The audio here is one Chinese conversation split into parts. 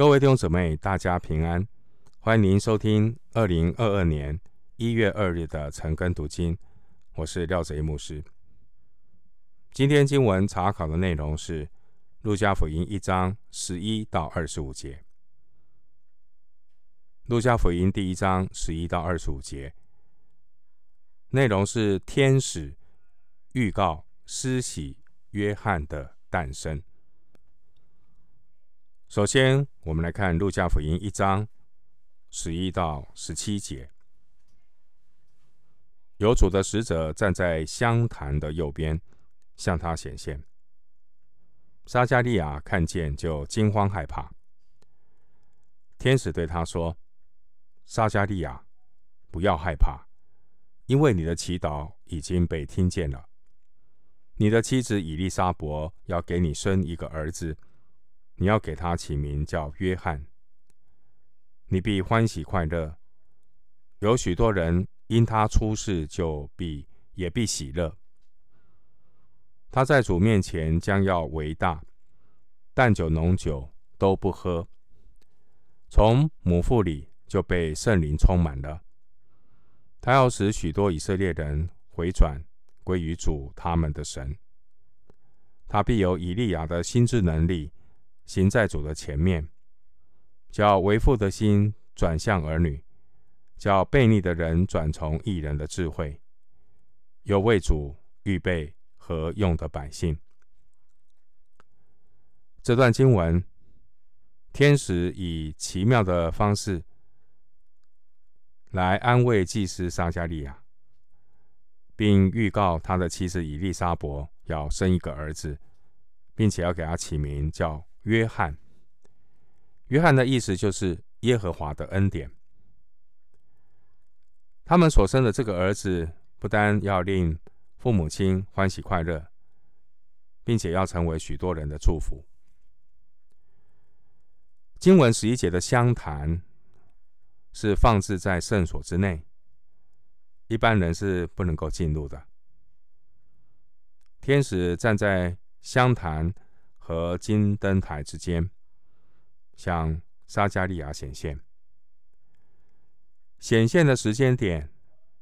各位弟兄姊妹，大家平安！欢迎您收听二零二二年一月二日的晨更读经，我是廖贼牧师。今天经文查考的内容是《路加福音》一章十一到二十五节，《路加福音》第一章十一到二十五节，内容是天使预告施洗约翰的诞生。首先，我们来看《路加福音》一章十一到十七节。有主的使者站在香坛的右边，向他显现。撒迦利亚看见，就惊慌害怕。天使对他说：“撒迦利亚，不要害怕，因为你的祈祷已经被听见了。你的妻子以利沙伯要给你生一个儿子。”你要给他起名叫约翰，你必欢喜快乐。有许多人因他出世就必也必喜乐。他在主面前将要为大，但酒浓酒都不喝。从母腹里就被圣灵充满了。他要使许多以色列人回转归于主他们的神。他必有以利亚的心智能力。行在主的前面，叫为父的心转向儿女，叫悖逆的人转从义人的智慧，又为主预备和用的百姓。这段经文，天使以奇妙的方式来安慰祭司撒迦利亚，并预告他的妻子以利沙伯要生一个儿子，并且要给他起名叫。约翰，约翰的意思就是耶和华的恩典。他们所生的这个儿子，不单要令父母亲欢喜快乐，并且要成为许多人的祝福。经文十一节的香坛是放置在圣所之内，一般人是不能够进入的。天使站在香坛和金灯台之间，向撒迦利亚显现。显现的时间点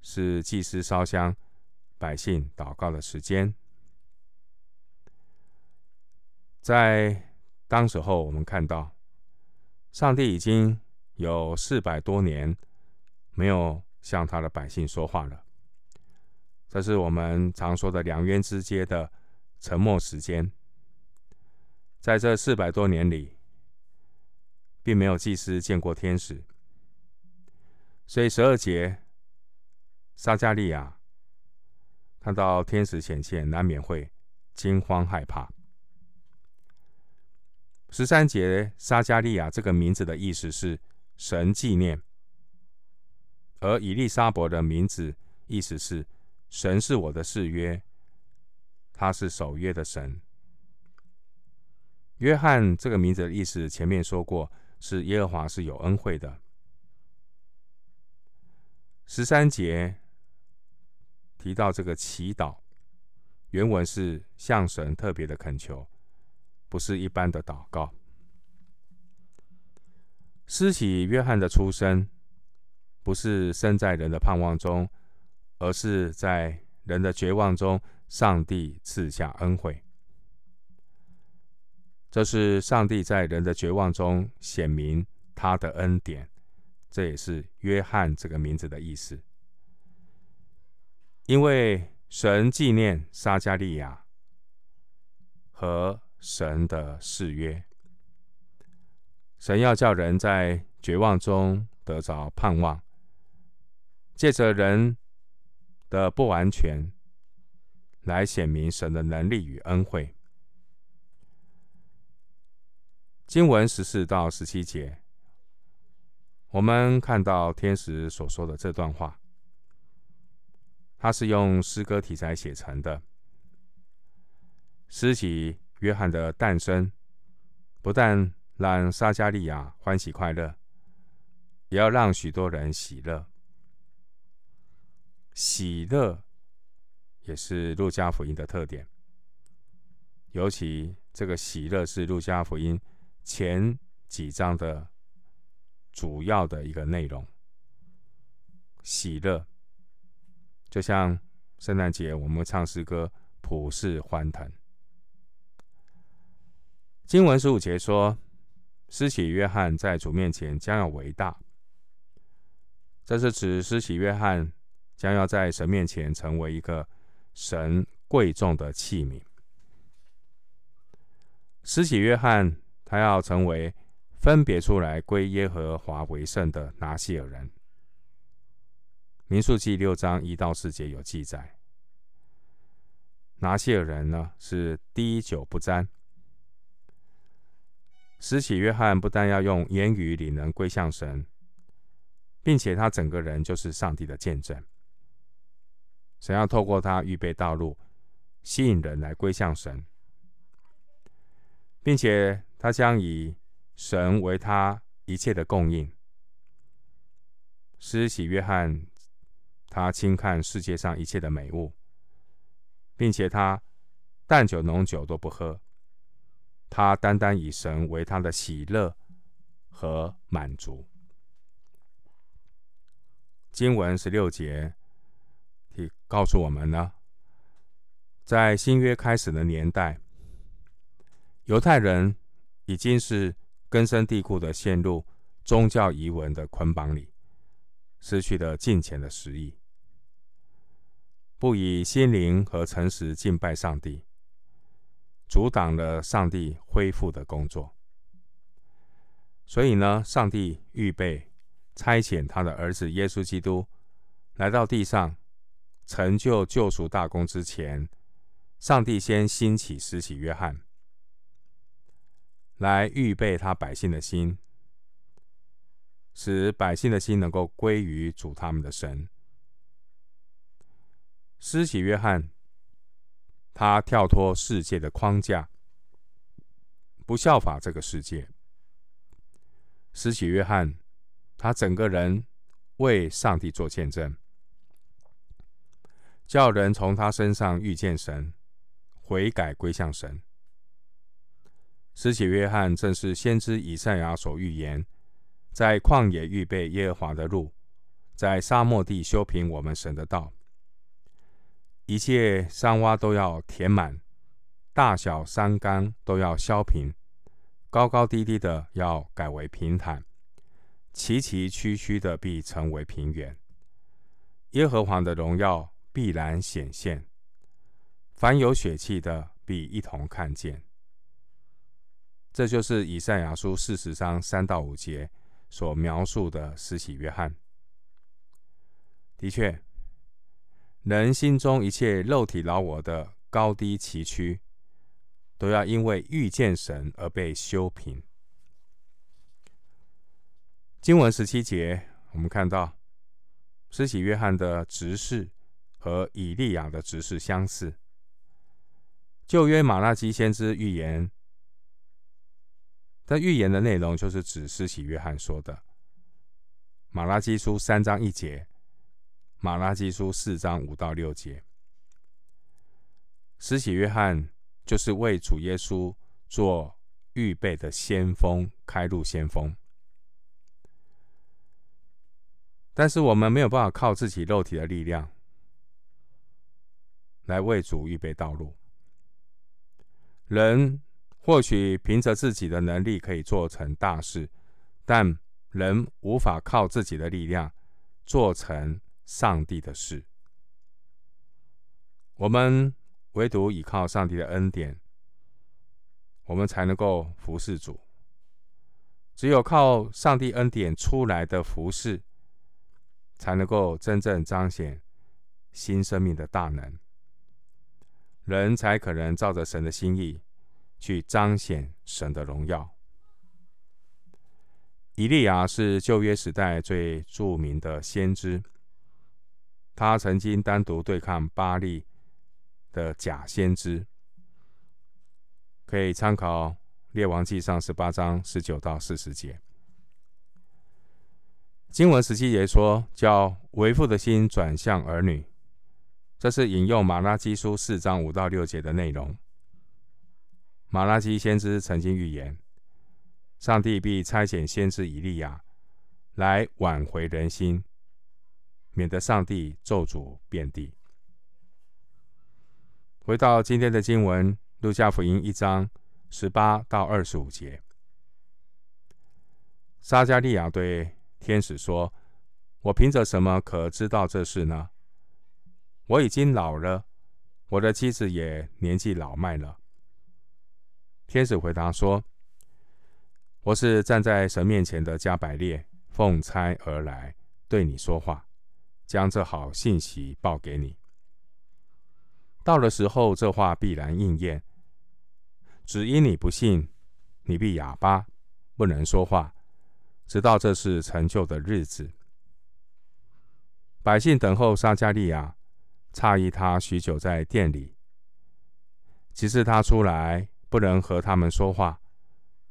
是祭司烧香、百姓祷告的时间。在当时候，我们看到上帝已经有四百多年没有向他的百姓说话了。这是我们常说的两渊之间的沉默时间。在这四百多年里，并没有祭司见过天使，所以十二节，撒迦利亚看到天使显现，难免会惊慌害怕。十三节，撒迦利亚这个名字的意思是神纪念，而以利沙伯的名字意思是神是我的誓约，他是守约的神。约翰这个名字的意思，前面说过，是耶和华是有恩惠的。十三节提到这个祈祷，原文是向神特别的恳求，不是一般的祷告。施洗约翰的出生，不是生在人的盼望中，而是在人的绝望中，上帝赐下恩惠。这是上帝在人的绝望中显明他的恩典，这也是约翰这个名字的意思。因为神纪念撒迦利亚和神的誓约，神要叫人在绝望中得着盼望，借着人的不完全来显明神的能力与恩惠。经文十四到十七节，我们看到天使所说的这段话，它是用诗歌题材写成的。施洗约翰的诞生，不但让撒迦利亚欢喜快乐，也要让许多人喜乐。喜乐也是路加福音的特点，尤其这个喜乐是路加福音。前几章的主要的一个内容。喜乐，就像圣诞节我们唱诗歌，普世欢腾。经文十五节说，施洗约翰在主面前将要伟大，这是指施洗约翰将要在神面前成为一个神贵重的器皿。施洗约翰他要成为分别出来归耶和华为圣的拿细耳人。民数记六章一到四节有记载，拿细耳人呢是滴酒不沾。使起约翰不但要用言语领人归向神，并且他整个人就是上帝的见证。神要透过他预备道路，吸引人来归向神，并且他将以神为他一切的供应。施洗约翰。他轻看世界上一切的美物，并且他淡酒浓酒都不喝，他单单以神为他的喜乐和满足。经文十六节，告诉我们呢，在新约开始的年代，犹太人已经是根深蒂固的陷入宗教遗文的捆绑里，失去了敬虔的实意。不以心灵和诚实敬拜上帝，阻挡了上帝恢复的工作。所以呢，上帝预备差遣他的儿子耶稣基督来到地上，成就救赎大功之前，上帝先兴起施洗约翰，来预备他百姓的心，使百姓的心能够归于主他们的神。施洗约翰，他跳脱世界的框架，不效法这个世界。施洗约翰，他整个人为上帝做见证，叫人从他身上遇见神，悔改归向神。施洗约翰正是先知以赛亚所预言，在旷野预备耶和华的路，在沙漠地修平我们神的道。一切山洼都要填满，大小山冈都要削平，高高低低的要改为平坦，崎崎岖岖的必成为平原。耶和华的荣耀必然显现，凡有血气的必一同看见。这就是以赛亚书四十章三到五节所描述的施洗约翰。的确。人心中一切肉体老我的高低崎岖，都要因为遇见神而被修平。经文十七节，我们看到施洗约翰的执事和以利亚的执事相似。旧约马拉基先知预言，他预言的内容就是指施洗约翰说的。马拉基书三章一节。马拉基书四章五到六节，施洗约翰就是为主耶稣做预备的先锋，开路先锋。但是我们没有办法靠自己肉体的力量来为主预备道路。人或许凭着自己的能力可以做成大事，但人无法靠自己的力量做成。上帝的事，我们唯独依靠上帝的恩典，我们才能够服侍主。只有靠上帝恩典出来的服侍，才能够真正彰显新生命的大能，人才可能照着神的心意去彰显神的荣耀。以利亚是旧约时代最著名的先知。他曾经单独对抗巴力的假先知，可以参考《列王记上》十八章十九到四十节。经文十七节说：“叫为父的心转向儿女。”这是引用马拉基书四章五到六节的内容。马拉基先知曾经预言，上帝必差遣先知以利亚来挽回人心，免得上帝咒诅遍地。回到今天的经文，《路加福音》一章十八到二十五节，撒迦利亚对天使说：“我凭着什么可知道这事呢？我已经老了，我的妻子也年纪老迈了。”天使回答说：“我是站在神面前的加百列，奉差而来对你说话，将这好信息报给你。到了时候，这话必然应验。只因你不信，你必哑巴，不能说话，直到这是成就的日子。百姓等候撒迦利亚，诧异他许久在殿里，其实他出来。”不能和他们说话，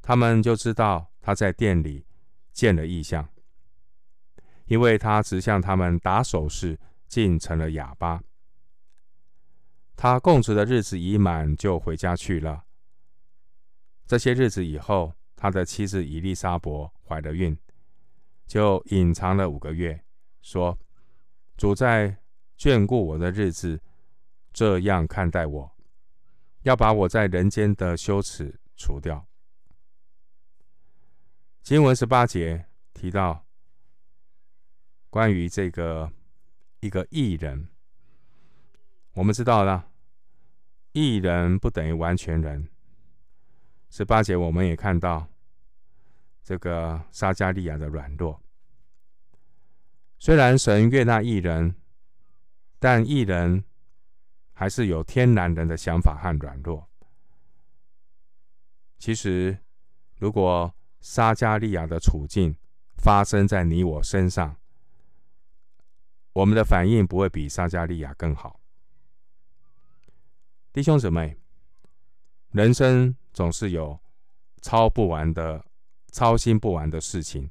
他们就知道他在店里见了异象，因为他只向他们打手势，竟成了哑巴。他供职的日子已满，就回家去了。这些日子以后，他的妻子以利沙伯怀了孕，就隐藏了五个月，说：“主在眷顾我的日子，这样看待我。”要把我在人间的羞耻除掉。经文十八节提到关于这个一个艺人，我们知道了，艺人不等于完全人。十八节我们也看到这个撒迦利亚的软弱，虽然神悦纳艺人，但艺人。还是有天然人的想法和软弱。其实，如果撒迦利亚的处境发生在你我身上，我们的反应不会比撒迦利亚更好。弟兄姊妹，人生总是有操不完的、操心不完的事情，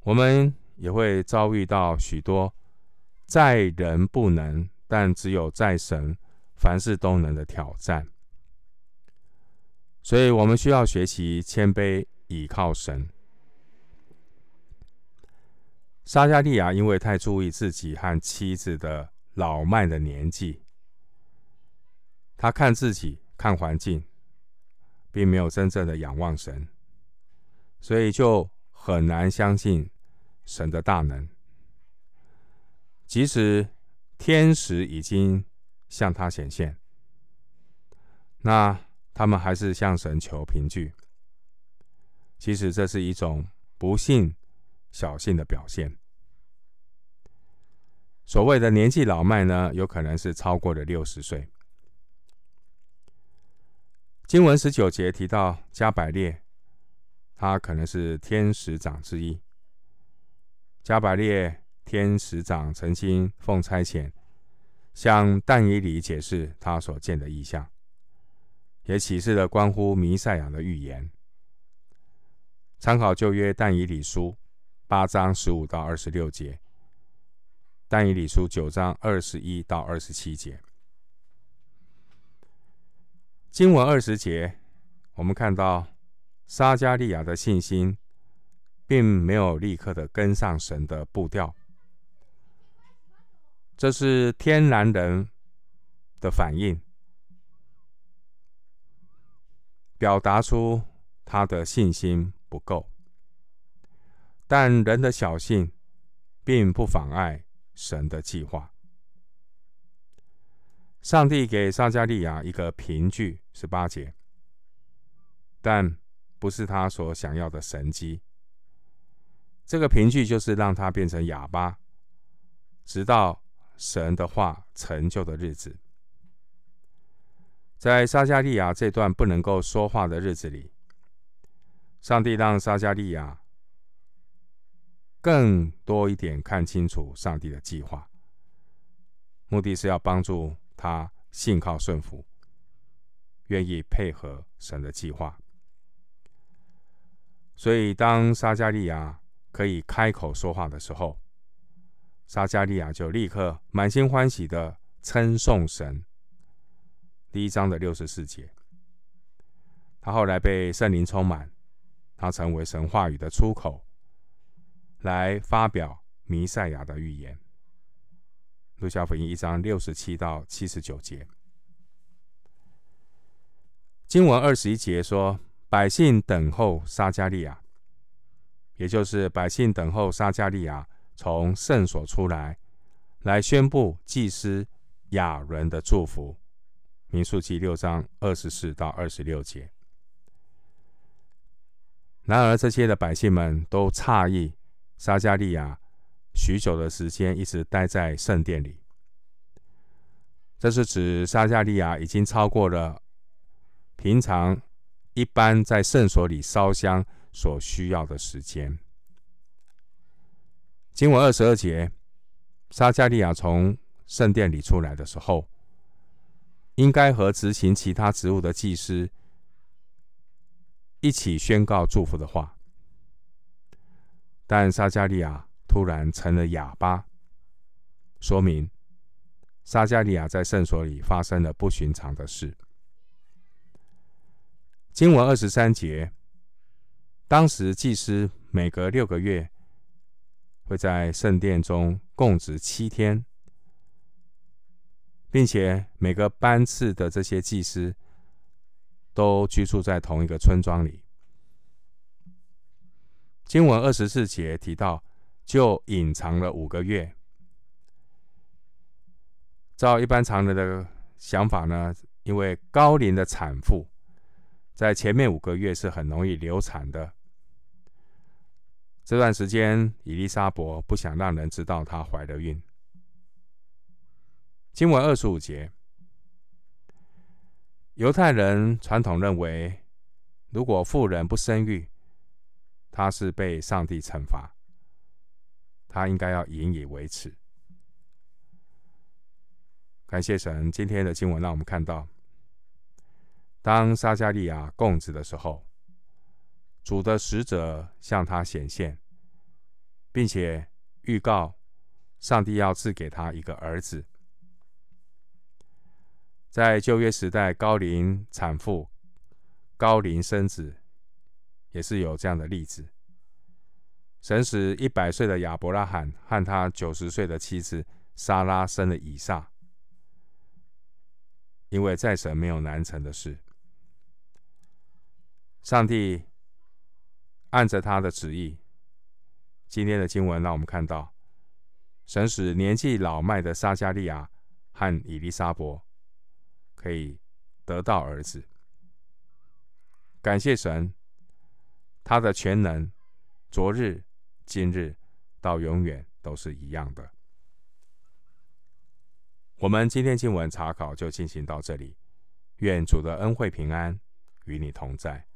我们也会遭遇到许多在人不能。但只有在神，凡事都能的挑战，所以我们需要学习谦卑，倚靠神。撒迦利亚因为太注意自己和妻子的老迈的年纪，他看自己，看环境，并没有真正的仰望神，所以就很难相信神的大能，即使。天使已经向他显现，那他们还是向神求凭据。其实这是一种不信、小信的表现。所谓的年纪老迈呢，有可能是超过了六十岁。经文十九节提到加百列，他可能是天使长之一。加百列。天使长曾经奉差遣，向但以理解释他所见的异象，也启示了关乎弥赛亚的预言。参考旧约但以理书八章十五到二十六节，但以理书九章二十一到二十七节。经文二十节，我们看到撒迦利亚的信心，并没有立刻的跟上神的步调。这是天然人的反应，表达出他的信心不够。但人的小信，并不妨碍神的计划。上帝给撒迦利亚一个凭据，十八节，但不是他所想要的神迹。这个凭据就是让他变成哑巴，直到。神的话成就的日子，在撒迦利亚这段不能够说话的日子里，上帝让撒迦利亚更多一点看清楚上帝的计划，目的是要帮助他信靠顺服，愿意配合神的计划。所以，当撒迦利亚可以开口说话的时候，撒迦利亚就立刻满心欢喜的称颂神。第一章的六十四节，他后来被圣灵充满，他成为神话语的出口，来发表弥赛亚的预言。路加福音一章六十七到七十九节，经文二十一节说：“百姓等候撒迦利亚，也就是百姓等候撒迦利亚从圣所出来，来宣布祭司亚伦的祝福。”民数记六章二十四到二十六节。然而，这些的百姓们都诧异撒迦利亚。许久的时间一直待在圣殿里，这是指撒迦利亚已经超过了平常一般在圣所里烧香所需要的时间。经文二十二节，撒迦利亚从圣殿里出来的时候，应该和执行其他职务的祭司一起宣告祝福的话，但撒迦利亚。突然成了哑巴，说明撒迦利亚在圣所里发生了不寻常的事。经文二十三节，当时祭司每隔六个月会在圣殿中供职七天，并且每个班次的这些祭司都居住在同一个村庄里。经文二十四节提到。就隐藏了五个月。照一般常人的想法呢，因为高龄的产妇在前面五个月是很容易流产的。这段时间，以利沙伯不想让人知道她怀了孕。经文二十五节，犹太人传统认为，如果妇人不生育，她是被上帝惩罚。他应该要引以为耻。感谢神，今天的经文让我们看到，当撒迦利亚供职的时候，主的使者向他显现，并且预告上帝要赐给他一个儿子。在旧约时代，高龄产妇高龄生子，也是有这样的例子。神使一百岁的亚伯拉罕和他九十岁的妻子撒拉生了以撒，因为在神没有难成的事。上帝按着他的旨意，今天的经文让我们看到，神使年纪老迈的撒迦利亚和以利沙伯可以得到儿子。感谢神，他的全能，昨日。今日到永远都是一样的。我们今天经文查考就进行到这里，愿主的恩惠平安与你同在。